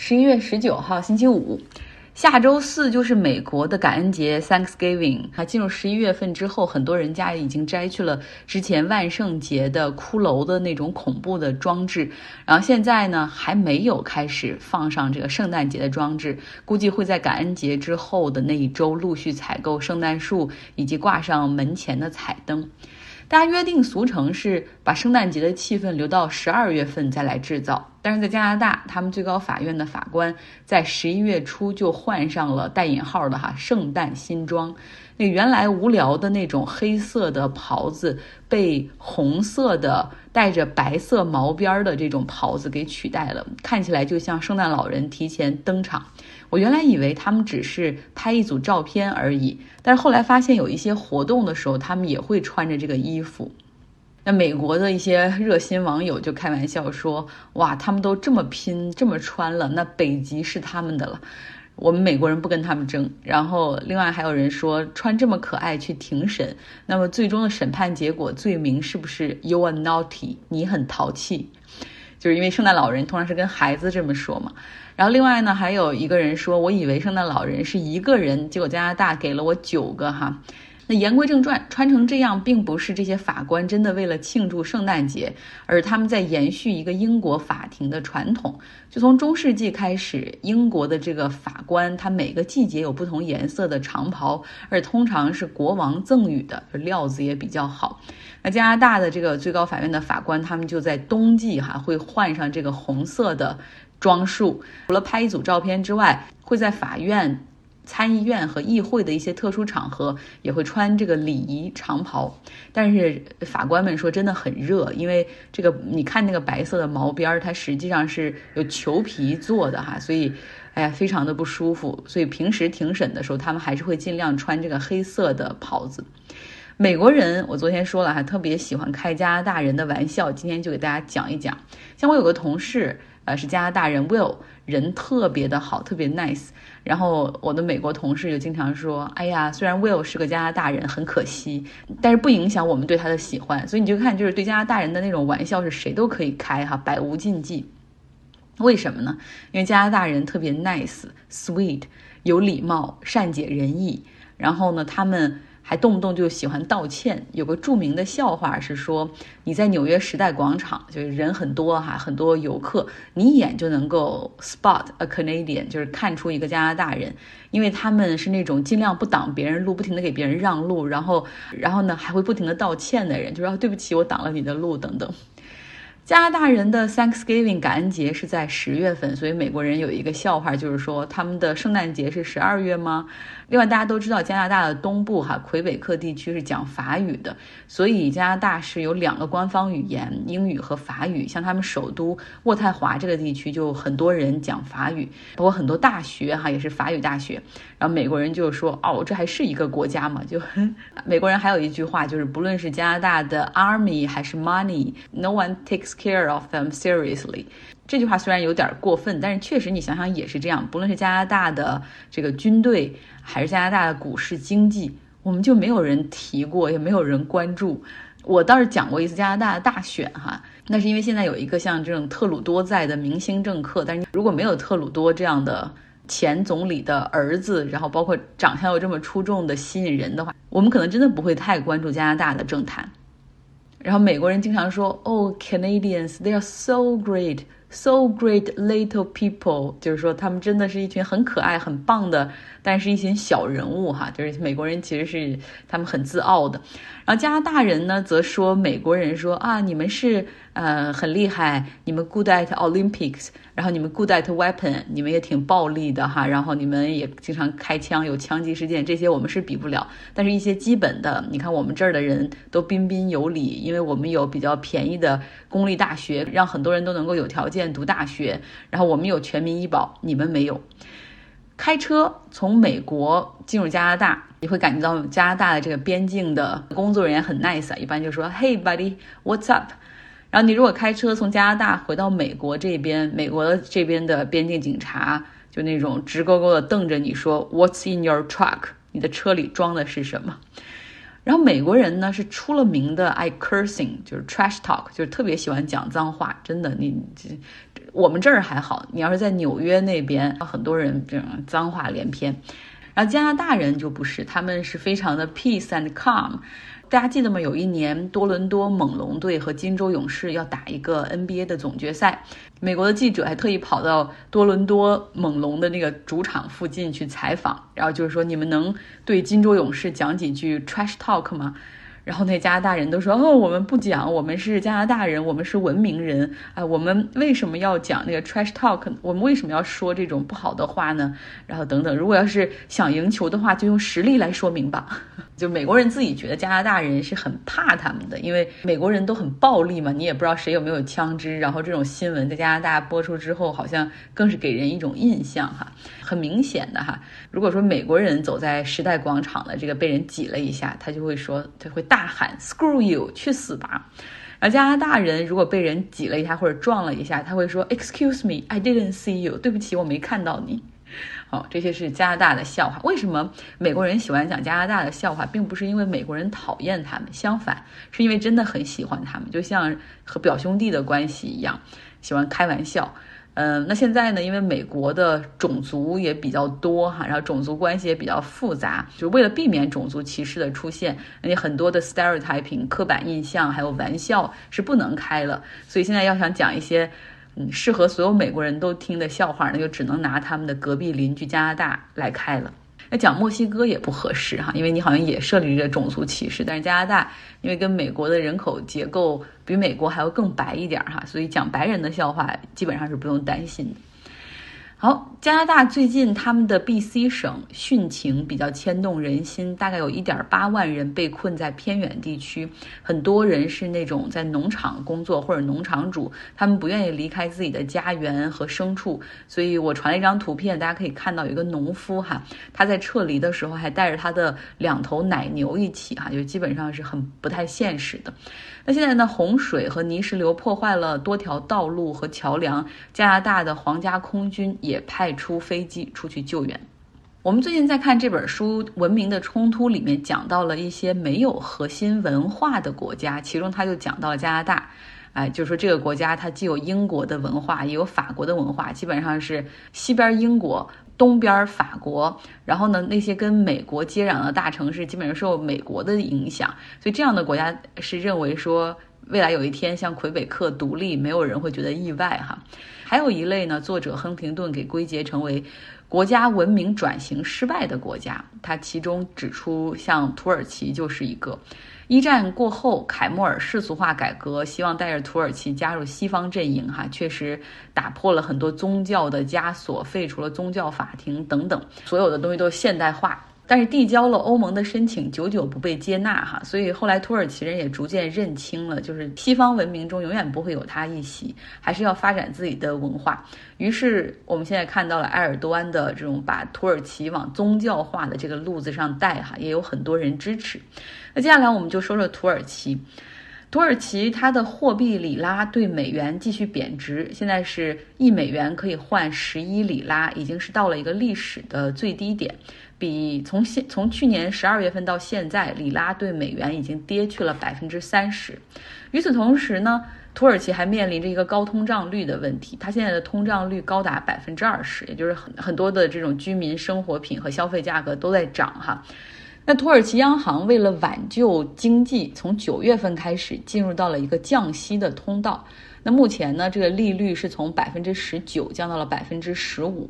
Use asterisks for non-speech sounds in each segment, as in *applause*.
十一月十九号，星期五，下周四就是美国的感恩节 （Thanksgiving）。啊，进入十一月份之后，很多人家已经摘去了之前万圣节的骷髅的那种恐怖的装置，然后现在呢，还没有开始放上这个圣诞节的装置，估计会在感恩节之后的那一周陆续采购圣诞树以及挂上门前的彩灯。大家约定俗成是把圣诞节的气氛留到十二月份再来制造，但是在加拿大，他们最高法院的法官在十一月初就换上了带引号的哈圣诞新装，那原来无聊的那种黑色的袍子被红色的带着白色毛边的这种袍子给取代了，看起来就像圣诞老人提前登场。我原来以为他们只是拍一组照片而已，但是后来发现有一些活动的时候，他们也会穿着这个衣服。那美国的一些热心网友就开玩笑说：“哇，他们都这么拼，这么穿了，那北极是他们的了。我们美国人不跟他们争。”然后另外还有人说：“穿这么可爱去庭审，那么最终的审判结果罪名是不是 You are naughty？你很淘气？”就是因为圣诞老人通常是跟孩子这么说嘛。然后另外呢，还有一个人说，我以为圣诞老人是一个人，结果加拿大给了我九个哈。那言归正传，穿成这样，并不是这些法官真的为了庆祝圣诞节，而他们在延续一个英国法庭的传统。就从中世纪开始，英国的这个法官，他每个季节有不同颜色的长袍，而通常是国王赠予的，料子也比较好。那加拿大的这个最高法院的法官，他们就在冬季哈会换上这个红色的。装束除了拍一组照片之外，会在法院、参议院和议会的一些特殊场合也会穿这个礼仪长袍。但是法官们说真的很热，因为这个你看那个白色的毛边儿，它实际上是有裘皮做的哈，所以哎呀非常的不舒服。所以平时庭审的时候，他们还是会尽量穿这个黑色的袍子。美国人，我昨天说了，哈特别喜欢开加拿大人的玩笑，今天就给大家讲一讲。像我有个同事。呃，是加拿大人 Will，人特别的好，特别 nice。然后我的美国同事就经常说：“哎呀，虽然 Will 是个加拿大人，很可惜，但是不影响我们对他的喜欢。”所以你就看，就是对加拿大人的那种玩笑，是谁都可以开哈，百无禁忌。为什么呢？因为加拿大人特别 nice、sweet，有礼貌、善解人意。然后呢，他们。还动不动就喜欢道歉。有个著名的笑话是说，你在纽约时代广场，就是人很多哈，很多游客，你一眼就能够 spot a Canadian，就是看出一个加拿大人，因为他们是那种尽量不挡别人路，不停的给别人让路，然后，然后呢还会不停的道歉的人，就说对不起，我挡了你的路等等。加拿大人的 Thanksgiving 感恩节是在十月份，所以美国人有一个笑话，就是说他们的圣诞节是十二月吗？另外，大家都知道加拿大的东部哈魁北克地区是讲法语的，所以加拿大是有两个官方语言，英语和法语。像他们首都渥太华这个地区就很多人讲法语，包括很多大学哈也是法语大学。然后美国人就说：“哦，这还是一个国家嘛？”就 *laughs* 美国人还有一句话，就是不论是加拿大的 Army 还是 Money，No one takes care of them seriously。这句话虽然有点过分，但是确实你想想也是这样。不论是加拿大的这个军队，还是加拿大的股市经济，我们就没有人提过，也没有人关注。我倒是讲过一次加拿大的大选哈，那是因为现在有一个像这种特鲁多在的明星政客，但是如果没有特鲁多这样的前总理的儿子，然后包括长相又这么出众的吸引人的话，我们可能真的不会太关注加拿大的政坛。然后美国人经常说：“，Oh，Canadians, they are so great。” So great little people，就是说他们真的是一群很可爱、很棒的，但是一群小人物哈。就是美国人其实是他们很自傲的，然后加拿大人呢则说美国人说啊，你们是呃很厉害，你们 good at Olympics，然后你们 good at weapon，你们也挺暴力的哈，然后你们也经常开枪，有枪击事件，这些我们是比不了。但是一些基本的，你看我们这儿的人都彬彬有礼，因为我们有比较便宜的公立大学，让很多人都能够有条件。读大学，然后我们有全民医保，你们没有。开车从美国进入加拿大，你会感觉到加拿大的这个边境的工作人员很 nice，一般就说 Hey buddy，what's up？然后你如果开车从加拿大回到美国这边，美国这边的边境警察就那种直勾勾的瞪着你说 What's in your truck？你的车里装的是什么？然后美国人呢是出了名的爱 cursing，就是 trash talk，就是特别喜欢讲脏话。真的，你这我们这儿还好，你要是在纽约那边，很多人这种脏话连篇。然后加拿大人就不是，他们是非常的 peace and calm。大家记得吗？有一年多伦多猛龙队和金州勇士要打一个 NBA 的总决赛，美国的记者还特意跑到多伦多猛龙的那个主场附近去采访，然后就是说你们能对金州勇士讲几句 trash talk 吗？然后那加拿大人都说哦，我们不讲，我们是加拿大人，我们是文明人啊，我们为什么要讲那个 trash talk？我们为什么要说这种不好的话呢？然后等等，如果要是想赢球的话，就用实力来说明吧。*laughs* 就美国人自己觉得加拿大人是很怕他们的，因为美国人都很暴力嘛，你也不知道谁有没有枪支。然后这种新闻在加拿大播出之后，好像更是给人一种印象哈，很明显的哈。如果说美国人走在时代广场的这个被人挤了一下，他就会说他会大喊 “screw you”，去死吧。而加拿大人如果被人挤了一下或者撞了一下，他会说 “excuse me，I didn't see you”，对不起，我没看到你。好，这些是加拿大的笑话。为什么美国人喜欢讲加拿大的笑话，并不是因为美国人讨厌他们，相反，是因为真的很喜欢他们，就像和表兄弟的关系一样，喜欢开玩笑。嗯，那现在呢，因为美国的种族也比较多哈，然后种族关系也比较复杂，就为了避免种族歧视的出现，那很多的 stereotyping 刻板印象还有玩笑是不能开了，所以现在要想讲一些。嗯，适合所有美国人都听的笑话，那就只能拿他们的隔壁邻居加拿大来开了。那讲墨西哥也不合适哈，因为你好像也设立着种族歧视。但是加拿大因为跟美国的人口结构比美国还要更白一点哈，所以讲白人的笑话基本上是不用担心的。好，加拿大最近他们的 B.C 省汛情比较牵动人心，大概有一点八万人被困在偏远地区，很多人是那种在农场工作或者农场主，他们不愿意离开自己的家园和牲畜，所以我传了一张图片，大家可以看到有一个农夫哈，他在撤离的时候还带着他的两头奶牛一起哈，就基本上是很不太现实的。那现在呢？洪水和泥石流破坏了多条道路和桥梁。加拿大的皇家空军也派出飞机出去救援。我们最近在看这本书《文明的冲突》里面，讲到了一些没有核心文化的国家，其中他就讲到加拿大。哎，就是说这个国家它既有英国的文化，也有法国的文化，基本上是西边英国。东边法国，然后呢，那些跟美国接壤的大城市基本上受美国的影响，所以这样的国家是认为说未来有一天像魁北克独立，没有人会觉得意外哈。还有一类呢，作者亨廷顿给归结成为国家文明转型失败的国家，他其中指出像土耳其就是一个。一战过后，凯末尔世俗化改革，希望带着土耳其加入西方阵营，哈，确实打破了很多宗教的枷锁，废除了宗教法庭等等，所有的东西都现代化。但是递交了欧盟的申请，久久不被接纳哈，所以后来土耳其人也逐渐认清了，就是西方文明中永远不会有他一席，还是要发展自己的文化。于是我们现在看到了埃尔多安的这种把土耳其往宗教化的这个路子上带哈，也有很多人支持。那接下来我们就说说土耳其。土耳其它的货币里拉对美元继续贬值，现在是一美元可以换十一里拉，已经是到了一个历史的最低点。比从现从去年十二月份到现在，里拉对美元已经跌去了百分之三十。与此同时呢，土耳其还面临着一个高通胀率的问题，它现在的通胀率高达百分之二十，也就是很很多的这种居民生活品和消费价格都在涨哈。那土耳其央行为了挽救经济，从九月份开始进入到了一个降息的通道。那目前呢，这个利率是从百分之十九降到了百分之十五。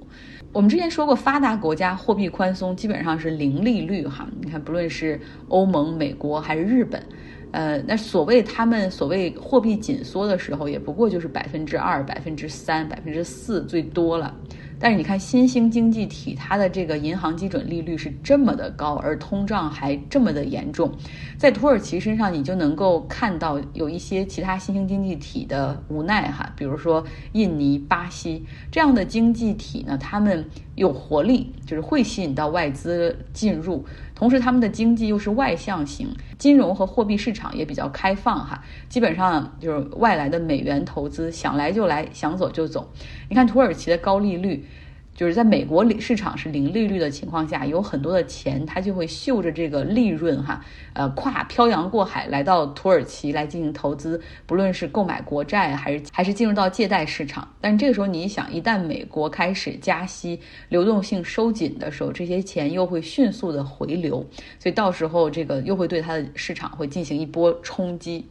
我们之前说过，发达国家货币宽松基本上是零利率哈。你看，不论是欧盟、美国还是日本，呃，那所谓他们所谓货币紧缩的时候，也不过就是百分之二、百分之三、百分之四最多了。但是你看，新兴经济体它的这个银行基准利率是这么的高，而通胀还这么的严重，在土耳其身上你就能够看到有一些其他新兴经济体的无奈哈，比如说印尼、巴西这样的经济体呢，他们有活力，就是会吸引到外资进入。同时，他们的经济又是外向型，金融和货币市场也比较开放哈，基本上就是外来的美元投资想来就来，想走就走。你看土耳其的高利率，就是在美国里市场是零利率的情况下，有很多的钱它就会嗅着这个利润哈，呃，跨漂洋过海来到土耳其来进行投资，不论是购买国债还是还是进入到借贷市场。但是这个时候你想，一旦美国开始加息，流动性收紧的时候，这些钱又会迅速的回流，所以到时候这个又会对它的市场会进行一波冲击。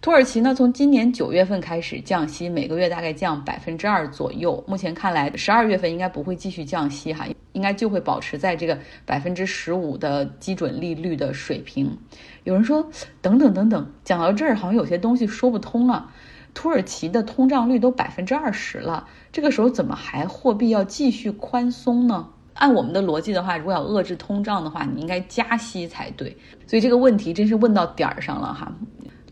土耳其呢，从今年九月份开始降息，每个月大概降百分之二左右。目前看来，十二月份应该不会继续降息哈，应该就会保持在这个百分之十五的基准利率的水平。有人说，等等等等，讲到这儿好像有些东西说不通了。土耳其的通胀率都百分之二十了，这个时候怎么还货币要继续宽松呢？按我们的逻辑的话，如果要遏制通胀的话，你应该加息才对。所以这个问题真是问到点儿上了哈。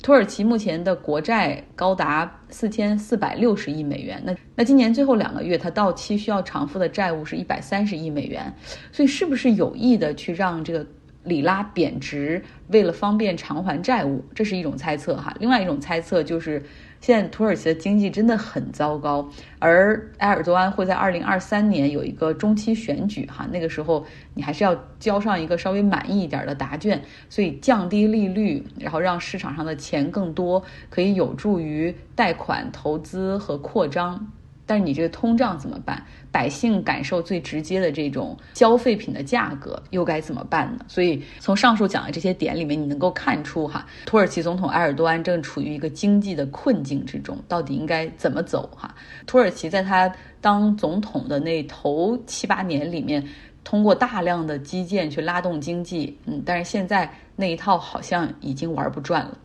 土耳其目前的国债高达四千四百六十亿美元，那那今年最后两个月它到期需要偿付的债务是一百三十亿美元，所以是不是有意的去让这个里拉贬值，为了方便偿还债务？这是一种猜测哈。另外一种猜测就是。现在土耳其的经济真的很糟糕，而埃尔多安会在二零二三年有一个中期选举，哈，那个时候你还是要交上一个稍微满意一点的答卷，所以降低利率，然后让市场上的钱更多，可以有助于贷款、投资和扩张。但是你这个通胀怎么办？百姓感受最直接的这种消费品的价格又该怎么办呢？所以从上述讲的这些点里面，你能够看出哈，土耳其总统埃尔多安正处于一个经济的困境之中，到底应该怎么走哈？土耳其在他当总统的那头七八年里面，通过大量的基建去拉动经济，嗯，但是现在那一套好像已经玩不转了。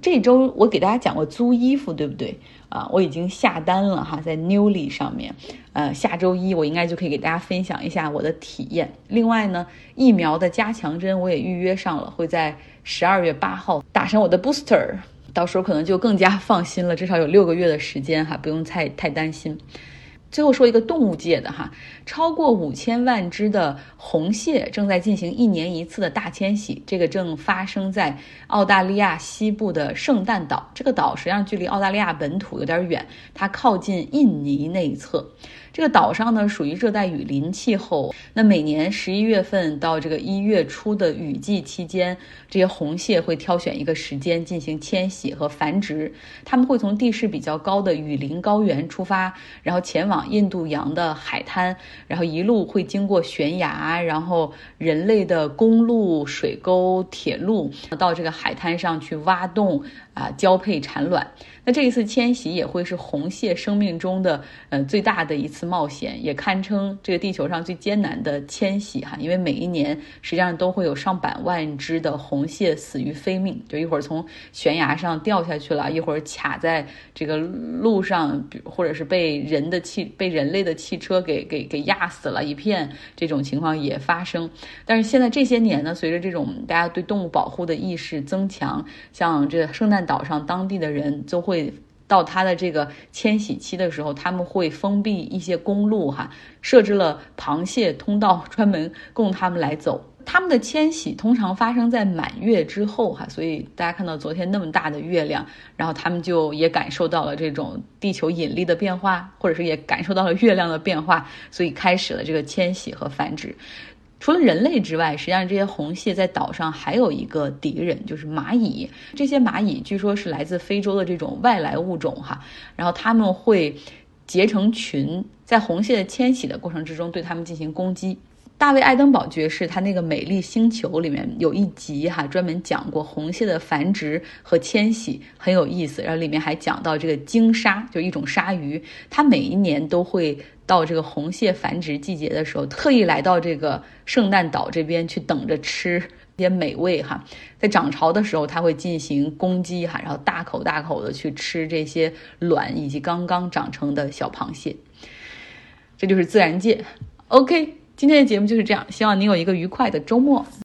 这周我给大家讲过租衣服，对不对？啊，我已经下单了哈，在 Newly 上面，呃，下周一我应该就可以给大家分享一下我的体验。另外呢，疫苗的加强针我也预约上了，会在十二月八号打上我的 Booster，到时候可能就更加放心了，至少有六个月的时间哈，不用太太担心。最后说一个动物界的哈，超过五千万只的红蟹正在进行一年一次的大迁徙，这个正发生在澳大利亚西部的圣诞岛。这个岛实际上距离澳大利亚本土有点远，它靠近印尼那一侧。这个岛上呢属于热带雨林气候，那每年十一月份到这个一月初的雨季期间，这些红蟹会挑选一个时间进行迁徙和繁殖。它们会从地势比较高的雨林高原出发，然后前往印度洋的海滩，然后一路会经过悬崖，然后人类的公路、水沟、铁路，到这个海滩上去挖洞啊，交配产卵。那这一次迁徙也会是红蟹生命中的呃最大的一次冒险，也堪称这个地球上最艰难的迁徙哈，因为每一年实际上都会有上百万只的红蟹死于非命，就一会儿从悬崖上掉下去了，一会儿卡在这个路上，或者是被人的汽被人类的汽车给给给压死了一片，这种情况也发生。但是现在这些年呢，随着这种大家对动物保护的意识增强，像这圣诞岛上当地的人都会。到它的这个迁徙期的时候，他们会封闭一些公路，哈，设置了螃蟹通道，*laughs* 专门供他们来走。他们的迁徙通常发生在满月之后，哈，所以大家看到昨天那么大的月亮，然后他们就也感受到了这种地球引力的变化，或者是也感受到了月亮的变化，所以开始了这个迁徙和繁殖。除了人类之外，实际上这些红蟹在岛上还有一个敌人，就是蚂蚁。这些蚂蚁据说是来自非洲的这种外来物种，哈，然后他们会结成群，在红蟹的迁徙的过程之中对它们进行攻击。大卫·爱登堡爵士他那个《美丽星球》里面有一集哈，专门讲过红蟹的繁殖和迁徙，很有意思。然后里面还讲到这个鲸鲨，就一种鲨鱼，它每一年都会到这个红蟹繁殖季节的时候，特意来到这个圣诞岛这边去等着吃些美味哈。在涨潮的时候，它会进行攻击哈，然后大口大口的去吃这些卵以及刚刚长成的小螃蟹。这就是自然界。OK。今天的节目就是这样，希望您有一个愉快的周末。